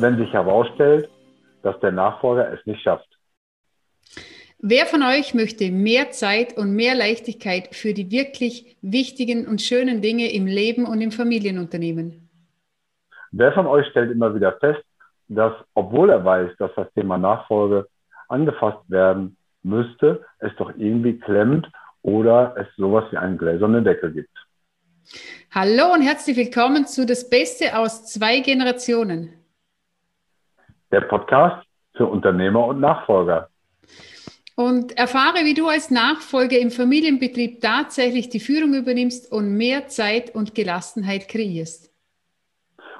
wenn sich herausstellt, dass der Nachfolger es nicht schafft. Wer von euch möchte mehr Zeit und mehr Leichtigkeit für die wirklich wichtigen und schönen Dinge im Leben und im Familienunternehmen? Wer von euch stellt immer wieder fest, dass, obwohl er weiß, dass das Thema Nachfolge angefasst werden müsste, es doch irgendwie klemmt oder es sowas wie einen gläsernen Deckel gibt? Hallo und herzlich willkommen zu Das Beste aus zwei Generationen. Der Podcast für Unternehmer und Nachfolger. Und erfahre, wie du als Nachfolger im Familienbetrieb tatsächlich die Führung übernimmst und mehr Zeit und Gelassenheit kreierst.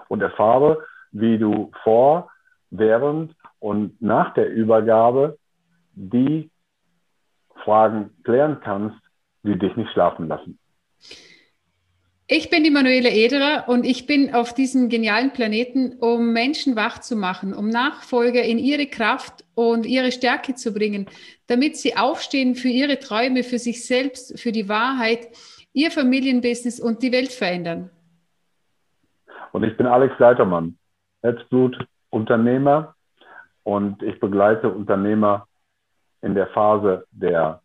Und erfahre, wie du vor, während und nach der Übergabe die Fragen klären kannst, die dich nicht schlafen lassen. Ich bin die Manuela Ederer und ich bin auf diesem genialen Planeten, um Menschen wach zu machen, um Nachfolger in ihre Kraft und ihre Stärke zu bringen, damit sie aufstehen für ihre Träume, für sich selbst, für die Wahrheit, ihr Familienbusiness und die Welt verändern. Und ich bin Alex Leitermann, Herzblut Unternehmer und ich begleite Unternehmer in der Phase der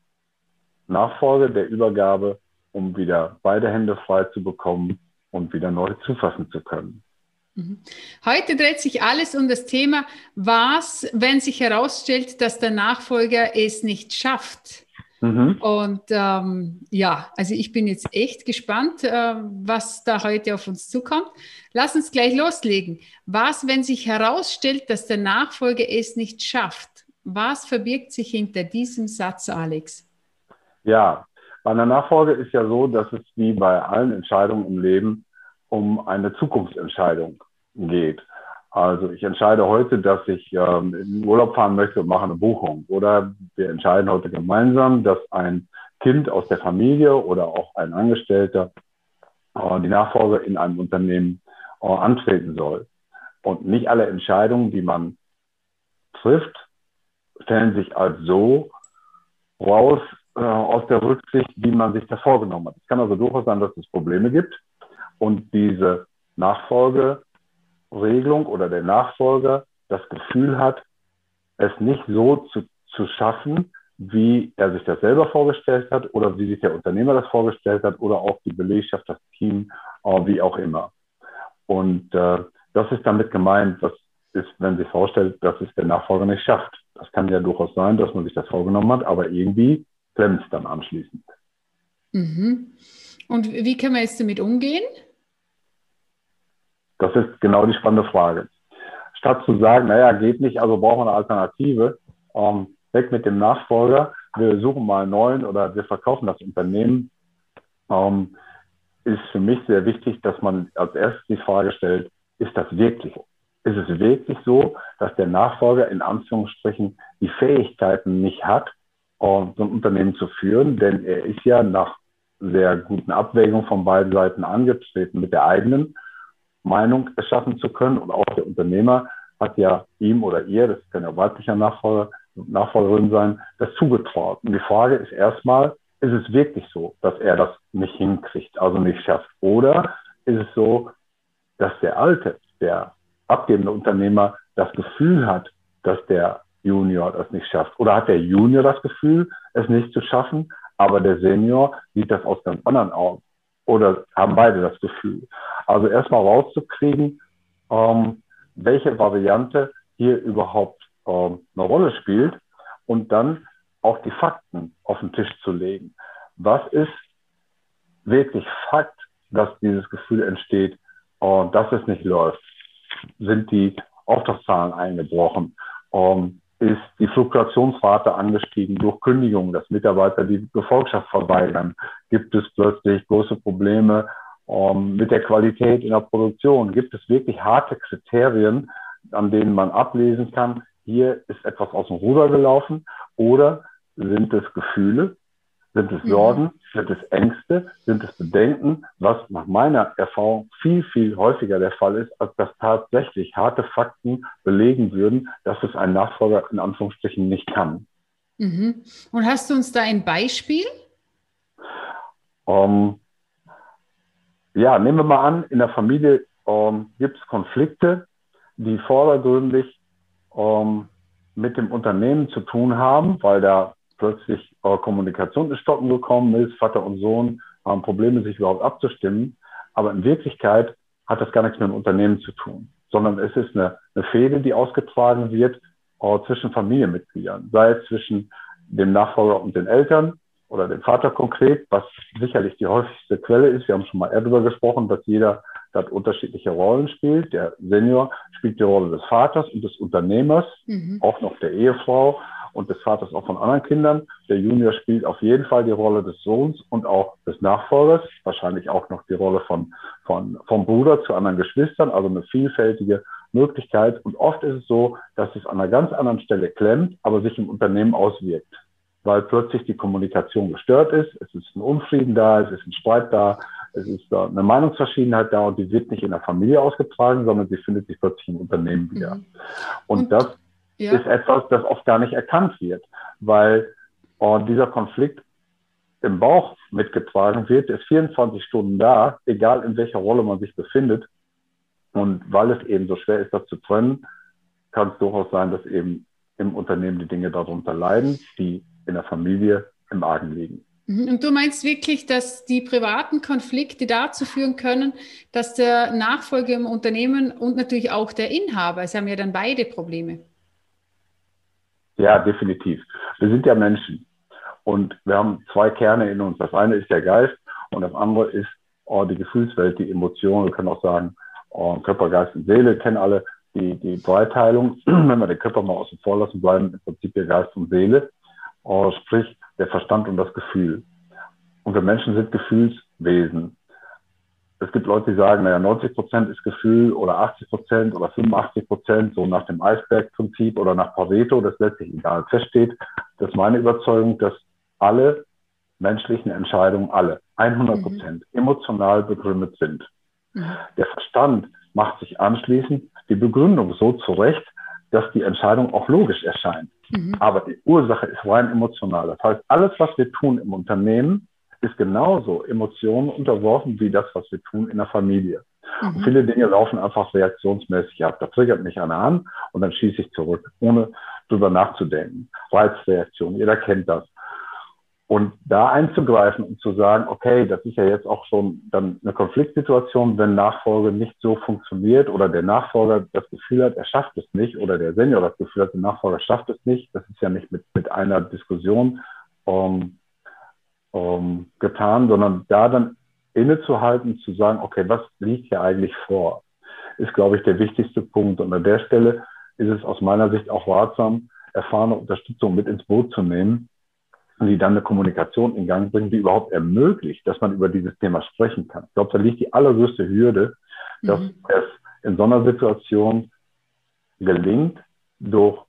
Nachfolge, der Übergabe um wieder beide Hände frei zu bekommen und wieder neu zufassen zu können. Mhm. Heute dreht sich alles um das Thema, was, wenn sich herausstellt, dass der Nachfolger es nicht schafft. Mhm. Und ähm, ja, also ich bin jetzt echt gespannt, äh, was da heute auf uns zukommt. Lass uns gleich loslegen. Was, wenn sich herausstellt, dass der Nachfolger es nicht schafft? Was verbirgt sich hinter diesem Satz, Alex? Ja, bei einer Nachfolge ist ja so, dass es wie bei allen Entscheidungen im Leben um eine Zukunftsentscheidung geht. Also ich entscheide heute, dass ich ähm, in den Urlaub fahren möchte und mache eine Buchung. Oder wir entscheiden heute gemeinsam, dass ein Kind aus der Familie oder auch ein Angestellter äh, die Nachfolge in einem Unternehmen äh, antreten soll. Und nicht alle Entscheidungen, die man trifft, stellen sich als so raus, äh, aus der Rücksicht, wie man sich das vorgenommen hat. Es kann also durchaus sein, dass es Probleme gibt und diese Nachfolgeregelung oder der Nachfolger das Gefühl hat, es nicht so zu, zu schaffen, wie er sich das selber vorgestellt hat oder wie sich der Unternehmer das vorgestellt hat oder auch die Belegschaft, das Team, äh, wie auch immer. Und äh, das ist damit gemeint, was ist, wenn sich vorstellt, dass es der Nachfolger nicht schafft. Das kann ja durchaus sein, dass man sich das vorgenommen hat, aber irgendwie klemmt es dann anschließend. Mhm. Und wie können wir jetzt damit umgehen? Das ist genau die spannende Frage. Statt zu sagen, naja, geht nicht, also brauchen wir eine Alternative, ähm, weg mit dem Nachfolger, wir suchen mal einen neuen oder wir verkaufen das Unternehmen, ähm, ist für mich sehr wichtig, dass man als erstes die Frage stellt, ist das wirklich Ist es wirklich so, dass der Nachfolger in Anführungsstrichen die Fähigkeiten nicht hat, so ein Unternehmen zu führen, denn er ist ja nach sehr guten Abwägungen von beiden Seiten angetreten, mit der eigenen Meinung erschaffen zu können. Und auch der Unternehmer hat ja ihm oder ihr, das kann ja weiblicher Nachfolger, Nachfolgerin sein, das zugetraut. Und die Frage ist erstmal, ist es wirklich so, dass er das nicht hinkriegt, also nicht schafft? Oder ist es so, dass der alte, der abgebende Unternehmer das Gefühl hat, dass der Junior das nicht schafft? Oder hat der Junior das Gefühl, es nicht zu schaffen, aber der Senior sieht das aus ganz anderen Augen? Oder haben beide das Gefühl? Also erstmal rauszukriegen, ähm, welche Variante hier überhaupt ähm, eine Rolle spielt und dann auch die Fakten auf den Tisch zu legen. Was ist wirklich Fakt, dass dieses Gefühl entsteht, äh, dass es nicht läuft? Sind die Auftragszahlen eingebrochen? Ähm, ist die Fluktuationsrate angestiegen durch Kündigungen, dass Mitarbeiter die Gefolgschaft verweigern. Gibt es plötzlich große Probleme ähm, mit der Qualität in der Produktion? Gibt es wirklich harte Kriterien, an denen man ablesen kann, hier ist etwas aus dem Ruder gelaufen? Oder sind es Gefühle, sind es mhm. Sorgen? Sind es Ängste? Sind es Bedenken? Was nach meiner Erfahrung viel, viel häufiger der Fall ist, als dass tatsächlich harte Fakten belegen würden, dass es ein Nachfolger in Anführungsstrichen nicht kann. Mhm. Und hast du uns da ein Beispiel? Um, ähm, ja, nehmen wir mal an, in der Familie um, ähm, gibt es Konflikte, die vordergründig ähm, mit dem Unternehmen zu tun haben, weil da plötzlich äh, Kommunikation ins Stocken gekommen ist, Vater und Sohn haben Probleme, sich überhaupt abzustimmen. Aber in Wirklichkeit hat das gar nichts mit dem Unternehmen zu tun, sondern es ist eine, eine Fehde, die ausgetragen wird äh, zwischen Familienmitgliedern, sei es zwischen dem Nachfolger und den Eltern oder dem Vater konkret, was sicherlich die häufigste Quelle ist. Wir haben schon mal darüber gesprochen, dass jeder dort unterschiedliche Rollen spielt. Der Senior spielt die Rolle des Vaters und des Unternehmers, mhm. auch noch der Ehefrau und des Vaters auch von anderen Kindern. Der Junior spielt auf jeden Fall die Rolle des Sohns und auch des Nachfolgers, wahrscheinlich auch noch die Rolle von, von, vom Bruder zu anderen Geschwistern, also eine vielfältige Möglichkeit. Und oft ist es so, dass es an einer ganz anderen Stelle klemmt, aber sich im Unternehmen auswirkt, weil plötzlich die Kommunikation gestört ist, es ist ein Unfrieden da, es ist ein Streit da, es ist da eine Meinungsverschiedenheit da und die wird nicht in der Familie ausgetragen, sondern sie findet sich plötzlich im Unternehmen wieder. Mhm. Und, und das ja. ist etwas, das oft gar nicht erkannt wird, weil oh, dieser Konflikt im Bauch mitgetragen wird, ist 24 Stunden da, egal in welcher Rolle man sich befindet. Und weil es eben so schwer ist, das zu trennen, kann es durchaus sein, dass eben im Unternehmen die Dinge darunter leiden, die in der Familie im Argen liegen. Mhm. Und du meinst wirklich, dass die privaten Konflikte dazu führen können, dass der Nachfolger im Unternehmen und natürlich auch der Inhaber, es haben ja dann beide Probleme. Ja, definitiv. Wir sind ja Menschen und wir haben zwei Kerne in uns. Das eine ist der Geist und das andere ist oh, die Gefühlswelt, die Emotionen. Wir können auch sagen, oh, Körper, Geist und Seele kennen alle die, die Dreiteilung. Wenn wir den Körper mal außen vor lassen, bleiben im Prinzip der Geist und Seele, oh, sprich der Verstand und das Gefühl. Und wir Menschen sind Gefühlswesen es gibt Leute, die sagen, naja, 90 Prozent ist Gefühl oder 80 Prozent oder 85 Prozent, so nach dem Eisbergprinzip oder nach Pareto, das letztlich egal feststeht. Das ist meine Überzeugung, dass alle menschlichen Entscheidungen, alle, 100 Prozent, mhm. emotional begründet sind. Mhm. Der Verstand macht sich anschließend die Begründung so zurecht, dass die Entscheidung auch logisch erscheint. Mhm. Aber die Ursache ist rein emotional. Das heißt, alles, was wir tun im Unternehmen, ist genauso Emotionen unterworfen wie das, was wir tun in der Familie. Mhm. Viele Dinge laufen einfach reaktionsmäßig ab. Da triggert mich einer an und dann schieße ich zurück, ohne drüber nachzudenken. Reizreaktion, jeder kennt das. Und da einzugreifen und zu sagen, okay, das ist ja jetzt auch schon dann eine Konfliktsituation, wenn Nachfolge nicht so funktioniert oder der Nachfolger das Gefühl hat, er schafft es nicht oder der Senior das Gefühl hat, der Nachfolger schafft es nicht. Das ist ja nicht mit, mit einer Diskussion ähm, ähm, getan, sondern da dann innezuhalten, zu sagen, okay, was liegt hier eigentlich vor, ist, glaube ich, der wichtigste Punkt. Und an der Stelle ist es aus meiner Sicht auch ratsam, erfahrene Unterstützung mit ins Boot zu nehmen, die dann eine Kommunikation in Gang bringen, die überhaupt ermöglicht, dass man über dieses Thema sprechen kann. Ich glaube, da liegt die allergrößte Hürde, dass mhm. es in so einer Situation gelingt, durch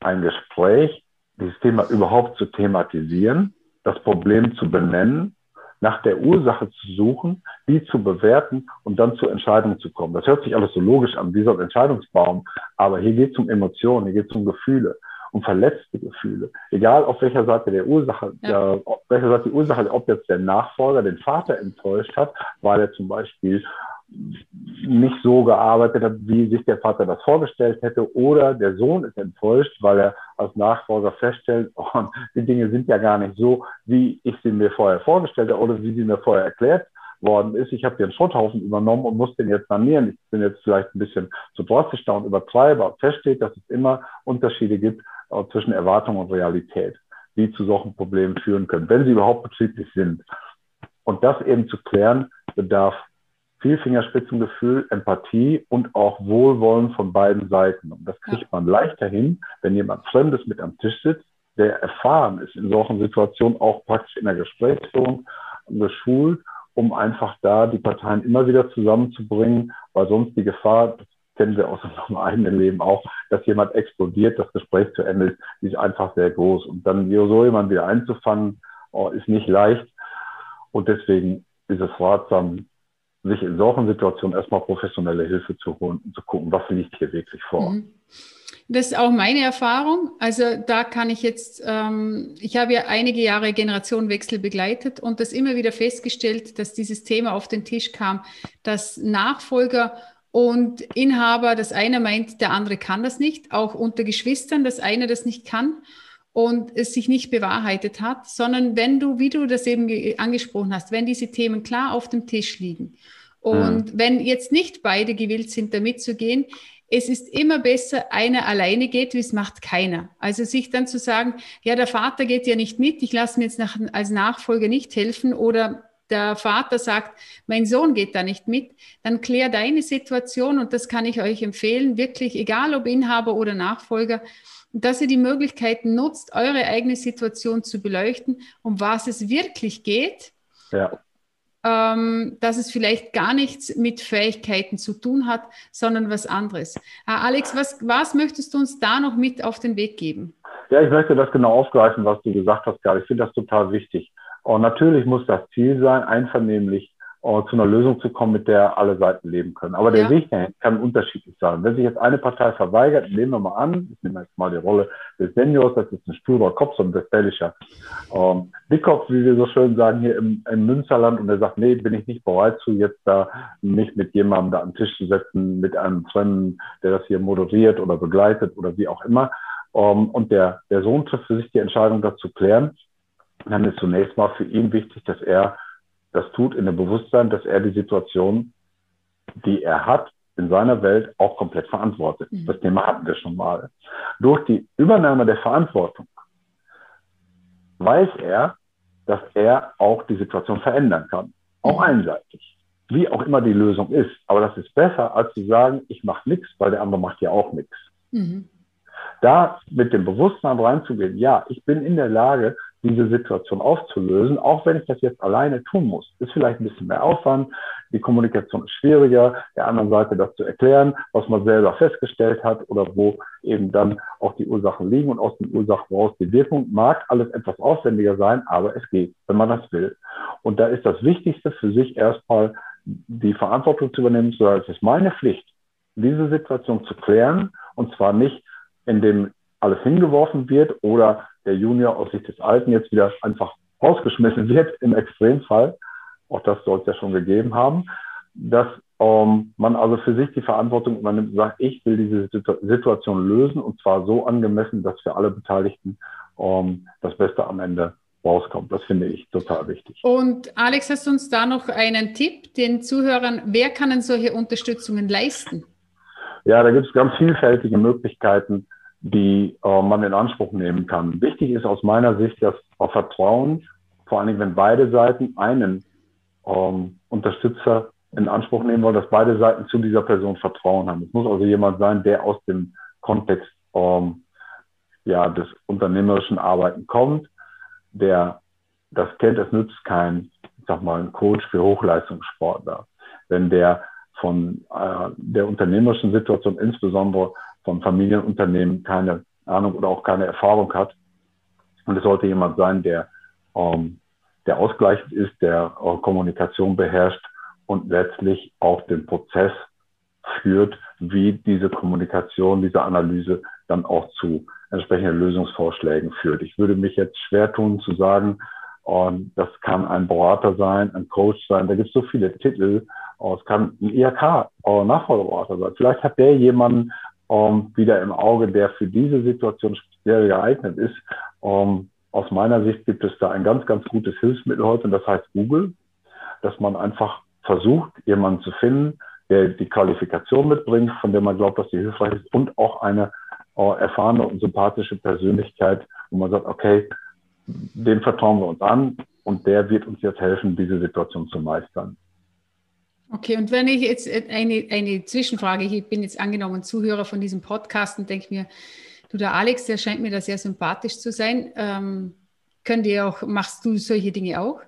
ein Gespräch dieses Thema überhaupt zu thematisieren das Problem zu benennen, nach der Ursache zu suchen, die zu bewerten und dann zur Entscheidung zu kommen. Das hört sich alles so logisch an, wie so ein Entscheidungsbaum, aber hier geht es um Emotionen, hier geht es um Gefühle, um verletzte Gefühle. Egal auf welcher Seite der Ursache, ja. der, auf welcher Seite die Ursache, ob jetzt der Nachfolger den Vater enttäuscht hat, weil er zum Beispiel nicht so gearbeitet hat, wie sich der Vater das vorgestellt hätte, oder der Sohn ist enttäuscht, weil er als Nachfolger feststellt, oh, die Dinge sind ja gar nicht so, wie ich sie mir vorher vorgestellt habe oder wie sie mir vorher erklärt worden ist. Ich habe den Schrotthaufen übernommen und muss den jetzt sanieren. Ich bin jetzt vielleicht ein bisschen zu drastisch da und übertreibe, aber feststeht, dass es immer Unterschiede gibt äh, zwischen Erwartung und Realität, die zu solchen Problemen führen können, wenn sie überhaupt betrieblich sind. Und das eben zu klären, bedarf viel Fingerspitzengefühl, Empathie und auch Wohlwollen von beiden Seiten. Und das kriegt man leichter hin, wenn jemand Fremdes mit am Tisch sitzt, der erfahren ist in solchen Situationen, auch praktisch in der Gesprächsführung geschult, um einfach da die Parteien immer wieder zusammenzubringen, weil sonst die Gefahr, das kennen wir aus unserem eigenen Leben auch, dass jemand explodiert, das Gespräch zu Ende ist, die ist einfach sehr groß. Und dann so jemand wieder einzufangen, oh, ist nicht leicht. Und deswegen ist es ratsam, sich in solchen Situationen erstmal professionelle Hilfe zu holen und zu gucken, was liegt hier wirklich vor. Mhm. Das ist auch meine Erfahrung. Also da kann ich jetzt, ähm, ich habe ja einige Jahre Generationenwechsel begleitet und das immer wieder festgestellt, dass dieses Thema auf den Tisch kam, dass Nachfolger und Inhaber, das eine meint, der andere kann das nicht, auch unter Geschwistern, dass einer das nicht kann und es sich nicht bewahrheitet hat, sondern wenn du, wie du das eben angesprochen hast, wenn diese Themen klar auf dem Tisch liegen und mhm. wenn jetzt nicht beide gewillt sind, damit zu gehen, es ist immer besser, einer alleine geht, wie es macht keiner. Also sich dann zu sagen, ja, der Vater geht ja nicht mit, ich lasse mir jetzt nach, als Nachfolger nicht helfen oder der Vater sagt, mein Sohn geht da nicht mit, dann klär deine Situation und das kann ich euch empfehlen, wirklich, egal ob Inhaber oder Nachfolger, dass ihr die Möglichkeiten nutzt, eure eigene Situation zu beleuchten, um was es wirklich geht. Ja. Ähm, dass es vielleicht gar nichts mit Fähigkeiten zu tun hat, sondern was anderes. Äh, Alex, was, was möchtest du uns da noch mit auf den Weg geben? Ja, ich möchte das genau aufgreifen, was du gesagt hast, gerade. Ich finde das total wichtig. Und natürlich muss das Ziel sein, einvernehmlich zu einer Lösung zu kommen, mit der alle Seiten leben können. Aber der ja. Weg dahin kann unterschiedlich sein. Wenn sich jetzt eine Partei verweigert, nehmen wir mal an, ich nehme jetzt mal die Rolle des Seniors, das ist ein sturer Kopf, so ein westfälischer ähm, Dickkopf, wie wir so schön sagen, hier im, im Münsterland, und er sagt, nee, bin ich nicht bereit zu, jetzt da mich mit jemandem da am Tisch zu setzen, mit einem Fremden, der das hier moderiert oder begleitet oder wie auch immer. Ähm, und der, der Sohn trifft für sich die Entscheidung, das zu klären dann ist zunächst mal für ihn wichtig, dass er das tut in dem Bewusstsein, dass er die Situation, die er hat, in seiner Welt auch komplett verantwortet. Mhm. Das Thema hatten wir schon mal. Durch die Übernahme der Verantwortung weiß er, dass er auch die Situation verändern kann. Auch mhm. einseitig. Wie auch immer die Lösung ist. Aber das ist besser, als zu sagen, ich mache nichts, weil der andere macht ja auch nichts. Mhm. Da mit dem Bewusstsein reinzugehen, ja, ich bin in der Lage, diese Situation aufzulösen, auch wenn ich das jetzt alleine tun muss. Ist vielleicht ein bisschen mehr Aufwand, die Kommunikation ist schwieriger, der anderen Seite das zu erklären, was man selber festgestellt hat oder wo eben dann auch die Ursachen liegen und aus den Ursachen raus die Wirkung mag alles etwas aufwendiger sein, aber es geht, wenn man das will. Und da ist das Wichtigste für sich erstmal die Verantwortung zu übernehmen, zu sagen, es ist meine Pflicht, diese Situation zu klären und zwar nicht, indem alles hingeworfen wird oder der Junior aus Sicht des Alten jetzt wieder einfach rausgeschmissen wird im Extremfall, auch das soll es ja schon gegeben haben, dass ähm, man also für sich die Verantwortung übernimmt und sagt, ich will diese Situation lösen und zwar so angemessen, dass für alle Beteiligten ähm, das Beste am Ende rauskommt. Das finde ich total wichtig. Und Alex, hast du uns da noch einen Tipp den Zuhörern? Wer kann denn solche Unterstützungen leisten? Ja, da gibt es ganz vielfältige Möglichkeiten die äh, man in Anspruch nehmen kann. Wichtig ist aus meiner Sicht das Vertrauen, vor allen Dingen, wenn beide Seiten einen ähm, Unterstützer in Anspruch nehmen wollen, dass beide Seiten zu dieser Person Vertrauen haben. Es muss also jemand sein, der aus dem Kontext ähm, ja, des unternehmerischen Arbeiten kommt, der das kennt, es nützt kein, ich sag mal, ein Coach für Hochleistungssportler. Wenn der von äh, der unternehmerischen Situation insbesondere vom Familienunternehmen keine Ahnung oder auch keine Erfahrung hat. Und es sollte jemand sein, der, ähm, der ausgleichend ist, der äh, Kommunikation beherrscht und letztlich auch den Prozess führt, wie diese Kommunikation, diese Analyse dann auch zu entsprechenden Lösungsvorschlägen führt. Ich würde mich jetzt schwer tun zu sagen, und das kann ein Berater sein, ein Coach sein. Da gibt es so viele Titel. Es kann ein IHK-Nachfolgeberater sein. Vielleicht hat der jemanden ähm, wieder im Auge, der für diese Situation speziell geeignet ist. Ähm, aus meiner Sicht gibt es da ein ganz, ganz gutes Hilfsmittel heute und das heißt Google, dass man einfach versucht, jemanden zu finden, der die Qualifikation mitbringt, von der man glaubt, dass sie hilfreich ist und auch eine äh, erfahrene und sympathische Persönlichkeit, wo man sagt, okay, dem vertrauen wir uns an und der wird uns jetzt helfen, diese Situation zu meistern. Okay, und wenn ich jetzt eine, eine Zwischenfrage, ich bin jetzt angenommen Zuhörer von diesem Podcast und denke mir, du, der Alex, der scheint mir da sehr sympathisch zu sein. Ähm, könnt ihr auch, machst du solche Dinge auch?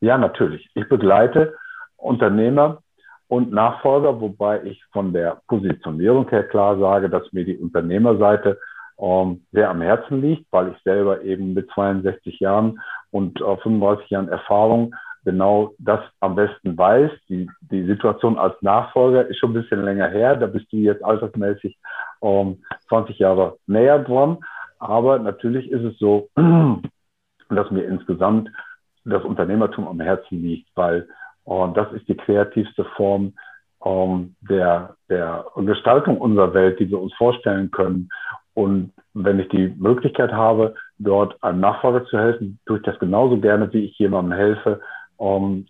Ja, natürlich. Ich begleite Unternehmer und Nachfolger, wobei ich von der Positionierung her klar sage, dass mir die Unternehmerseite ähm, sehr am Herzen liegt, weil ich selber eben mit 62 Jahren und äh, 35 Jahren Erfahrung genau das am besten weiß. Die, die Situation als Nachfolger ist schon ein bisschen länger her. Da bist du jetzt altersmäßig ähm, 20 Jahre näher dran. Aber natürlich ist es so, dass mir insgesamt das Unternehmertum am Herzen liegt, weil äh, das ist die kreativste Form, ähm, der, der Gestaltung unserer Welt, die wir uns vorstellen können. Und wenn ich die Möglichkeit habe, dort einem Nachfolger zu helfen, tue ich das genauso gerne, wie ich jemandem helfe, um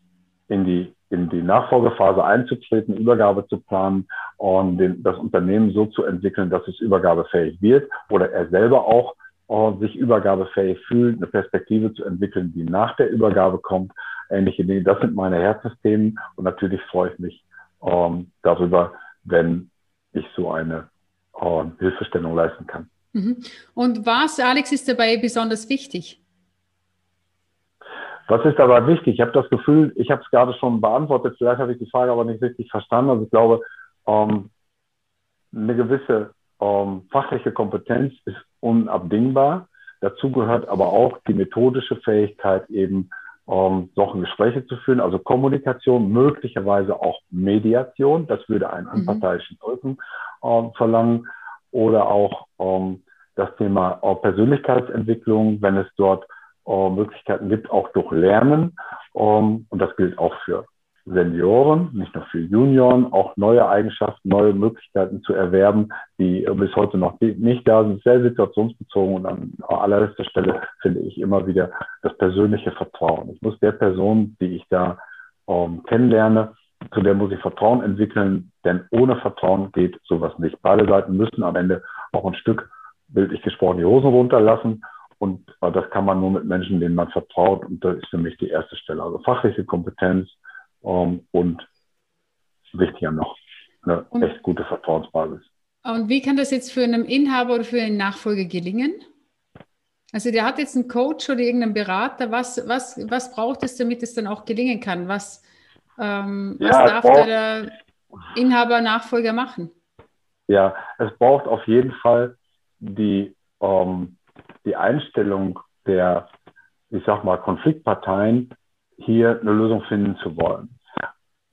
in die, in die Nachfolgephase einzutreten, Übergabe zu planen und den, das Unternehmen so zu entwickeln, dass es übergabefähig wird oder er selber auch uh, sich übergabefähig fühlt, eine Perspektive zu entwickeln, die nach der Übergabe kommt. Ähnliche Dinge. Das sind meine Herzsystemen und natürlich freue ich mich um, darüber, wenn ich so eine uh, Hilfestellung leisten kann. Mhm. Und was, Alex, ist dabei besonders wichtig? Was ist dabei wichtig? Ich habe das Gefühl, ich habe es gerade schon beantwortet, vielleicht habe ich die Frage aber nicht richtig verstanden. Also ich glaube, ähm, eine gewisse ähm, fachliche Kompetenz ist unabdingbar. Dazu gehört aber auch die methodische Fähigkeit, eben ähm, solche Gespräche zu führen, also Kommunikation, möglicherweise auch Mediation, das würde einen mhm. unparteiischen Drücken ähm, verlangen, oder auch ähm, das Thema äh, Persönlichkeitsentwicklung, wenn es dort äh, Möglichkeiten gibt, auch durch Lernen. Ähm, und das gilt auch für Senioren, nicht nur für Junioren, auch neue Eigenschaften, neue Möglichkeiten zu erwerben, die bis heute noch nicht da sind, sehr situationsbezogen. Und an allerletzter Stelle finde ich immer wieder das persönliche Vertrauen. Ich muss der Person, die ich da ähm, kennenlerne, zu der muss ich Vertrauen entwickeln, denn ohne Vertrauen geht sowas nicht. Beide Seiten müssen am Ende auch ein Stück bildlich gesprochen, die Hosen runterlassen. Und äh, das kann man nur mit Menschen, denen man vertraut. Und das ist für mich die erste Stelle. Also fachliche Kompetenz ähm, und wichtiger noch, eine und, echt gute Vertrauensbasis. Und wie kann das jetzt für einen Inhaber oder für einen Nachfolger gelingen? Also der hat jetzt einen Coach oder irgendeinen Berater. Was, was, was braucht es, damit es dann auch gelingen kann? Was, ähm, ja, was darf braucht, der Inhaber, Nachfolger machen? Ja, es braucht auf jeden Fall die, ähm, die Einstellung der, ich sag mal, Konfliktparteien, hier eine Lösung finden zu wollen.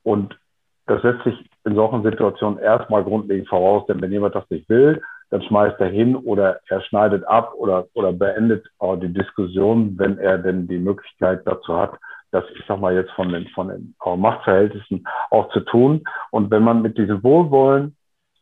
Und das setzt sich in solchen Situationen erstmal grundlegend voraus, denn wenn jemand das nicht will, dann schmeißt er hin oder er schneidet ab oder, oder beendet äh, die Diskussion, wenn er denn die Möglichkeit dazu hat, das, ich sag mal jetzt von den, von den äh, Machtverhältnissen auch zu tun. Und wenn man mit diesem Wohlwollen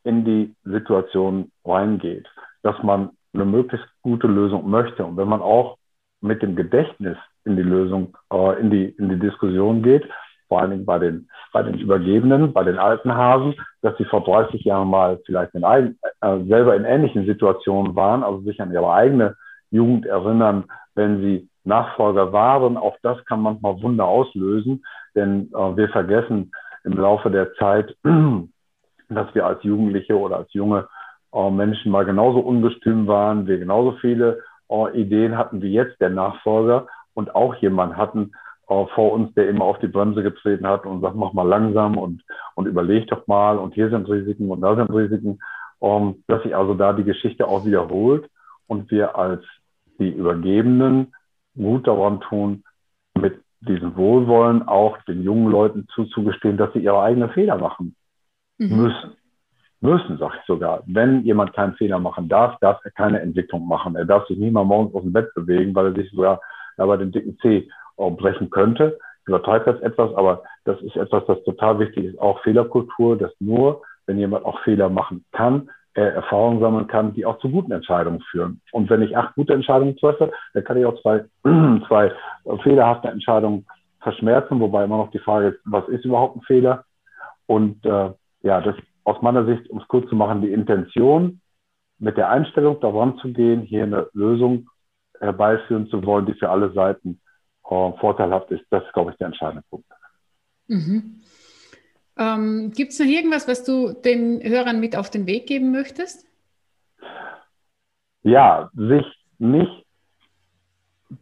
in die Situation reingeht, dass man eine möglichst gute Lösung möchte. Und wenn man auch mit dem Gedächtnis in die Lösung, äh, in die, in die Diskussion geht, vor allen Dingen bei den, bei den Übergebenen, bei den alten Hasen, dass sie vor 30 Jahren mal vielleicht in äh, selber in ähnlichen Situationen waren, also sich an ihre eigene Jugend erinnern, wenn sie Nachfolger waren. Auch das kann manchmal Wunder auslösen, denn äh, wir vergessen im Laufe der Zeit, dass wir als Jugendliche oder als junge Menschen mal genauso ungestüm waren, wir genauso viele. Äh, Ideen hatten wie jetzt der Nachfolger. Und auch jemand hatten äh, vor uns, der immer auf die Bremse getreten hat und sagt, mach mal langsam und, und überleg doch mal und hier sind Risiken und da sind Risiken, dass sich also da die Geschichte auch wiederholt und wir als die Übergebenen gut daran tun, mit diesem Wohlwollen auch den jungen Leuten zuzugestehen, dass sie ihre eigenen Fehler machen mhm. müssen müssen, sage ich sogar. Wenn jemand keinen Fehler machen darf, darf er keine Entwicklung machen. Er darf sich nie mal morgens aus dem Bett bewegen, weil er sich sogar ja, bei dem dicken C brechen könnte. Ich übertreibe das etwas, aber das ist etwas, das total wichtig ist. Auch Fehlerkultur, dass nur, wenn jemand auch Fehler machen kann, er Erfahrungen sammeln kann, die auch zu guten Entscheidungen führen. Und wenn ich acht gute Entscheidungen treffe, dann kann ich auch zwei, zwei fehlerhafte Entscheidungen verschmerzen, wobei immer noch die Frage ist, was ist überhaupt ein Fehler? Und äh, ja, das aus meiner Sicht, um es kurz zu machen, die Intention, mit der Einstellung daran zu gehen, hier eine Lösung herbeiführen zu wollen, die für alle Seiten äh, vorteilhaft ist, das ist, glaube ich, der entscheidende Punkt. Mhm. Ähm, Gibt es noch irgendwas, was du den Hörern mit auf den Weg geben möchtest? Ja, sich nicht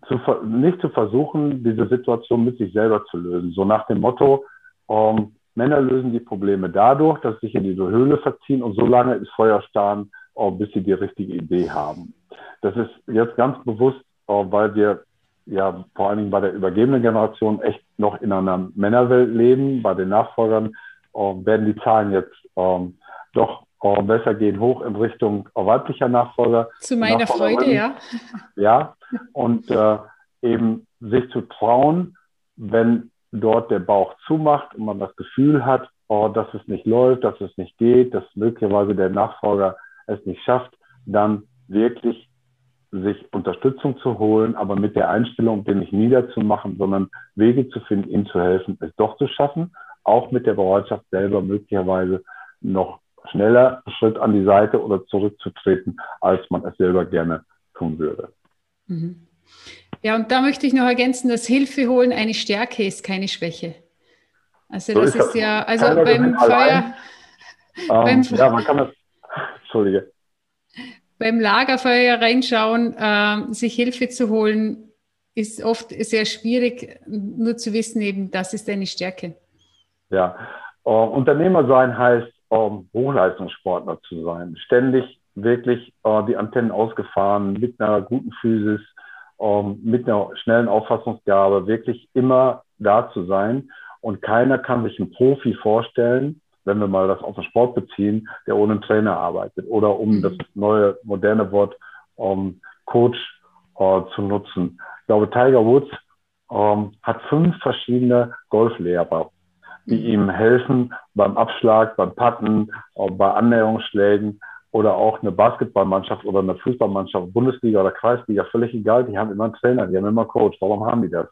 zu, nicht zu versuchen, diese Situation mit sich selber zu lösen. So nach dem Motto, ähm, Männer lösen die Probleme dadurch, dass sie sich in diese Höhle verziehen und so lange ist Feuer starren, oh, bis sie die richtige Idee haben. Das ist jetzt ganz bewusst, oh, weil wir ja vor allen Dingen bei der übergebenen Generation echt noch in einer Männerwelt leben. Bei den Nachfolgern oh, werden die Zahlen jetzt ähm, doch besser gehen, hoch in Richtung weiblicher Nachfolger. Zu meiner Freude, ja. Ja, und äh, eben sich zu trauen, wenn dort der Bauch zumacht und man das Gefühl hat, oh, dass es nicht läuft, dass es nicht geht, dass möglicherweise der Nachfolger es nicht schafft, dann wirklich sich Unterstützung zu holen, aber mit der Einstellung, den nicht niederzumachen, sondern Wege zu finden, ihm zu helfen, es doch zu schaffen, auch mit der Bereitschaft selber möglicherweise noch schneller Schritt an die Seite oder zurückzutreten, als man es selber gerne tun würde. Mhm. Ja, und da möchte ich noch ergänzen, dass Hilfe holen eine Stärke ist, keine Schwäche. Also so das ist, ist ja, also beim Feuer. Ähm, beim, ja, man kann das. Entschuldige. Beim Lagerfeuer reinschauen, äh, sich Hilfe zu holen, ist oft sehr schwierig, nur zu wissen, eben, das ist eine Stärke. Ja, uh, Unternehmer sein heißt, um, Hochleistungssportler zu sein. Ständig wirklich uh, die Antennen ausgefahren, mit einer guten Physis, um, mit einer schnellen Auffassungsgabe, wirklich immer da zu sein. Und keiner kann sich einen Profi vorstellen, wenn wir mal das auf den Sport beziehen, der ohne einen Trainer arbeitet oder um mhm. das neue moderne Wort um, Coach uh, zu nutzen. Ich glaube, Tiger Woods um, hat fünf verschiedene Golflehrer, die mhm. ihm helfen beim Abschlag, beim Patten, bei Annäherungsschlägen oder auch eine Basketballmannschaft oder eine Fußballmannschaft, Bundesliga oder Kreisliga, völlig egal, die haben immer einen Trainer, die haben immer einen Coach. Warum haben die das?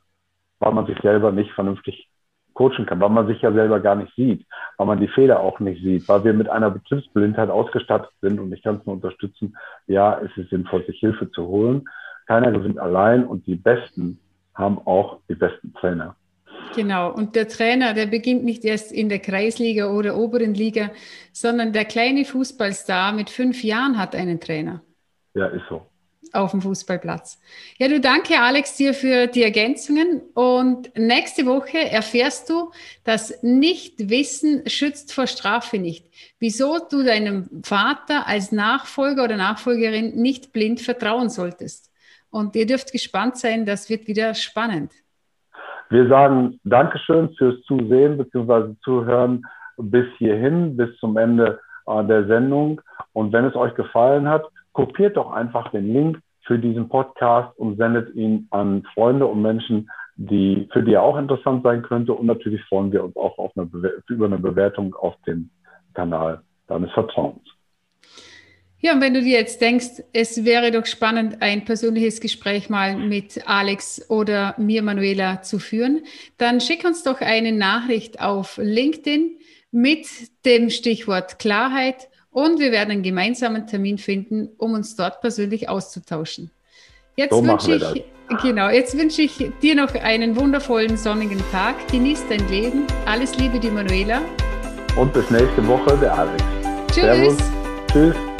Weil man sich selber nicht vernünftig coachen kann, weil man sich ja selber gar nicht sieht, weil man die Fehler auch nicht sieht, weil wir mit einer Betriebsblindheit ausgestattet sind und ich kann es nur unterstützen, ja, es ist sinnvoll, sich Hilfe zu holen. Keiner gewinnt allein und die Besten haben auch die besten Trainer. Genau, und der Trainer, der beginnt nicht erst in der Kreisliga oder oberen Liga, sondern der kleine Fußballstar mit fünf Jahren hat einen Trainer. Ja, ist so. Auf dem Fußballplatz. Ja, du danke Alex dir für die Ergänzungen und nächste Woche erfährst du, dass Nichtwissen schützt vor Strafe nicht. Wieso du deinem Vater als Nachfolger oder Nachfolgerin nicht blind vertrauen solltest. Und ihr dürft gespannt sein, das wird wieder spannend. Wir sagen Dankeschön fürs Zusehen bzw. Zuhören bis hierhin, bis zum Ende äh, der Sendung. Und wenn es euch gefallen hat, kopiert doch einfach den Link für diesen Podcast und sendet ihn an Freunde und Menschen, die, für die er auch interessant sein könnte. Und natürlich freuen wir uns auch auf eine über eine Bewertung auf dem Kanal deines Vertrauens. Ja, und wenn du dir jetzt denkst, es wäre doch spannend, ein persönliches Gespräch mal mit Alex oder mir, Manuela, zu führen, dann schick uns doch eine Nachricht auf LinkedIn mit dem Stichwort Klarheit und wir werden einen gemeinsamen Termin finden, um uns dort persönlich auszutauschen. Jetzt so wünsche ich, genau, jetzt wünsche ich dir noch einen wundervollen sonnigen Tag. Genieß dein Leben. Alles Liebe, die Manuela. Und bis nächste Woche, der Alex. Tschüss. Servus. Tschüss.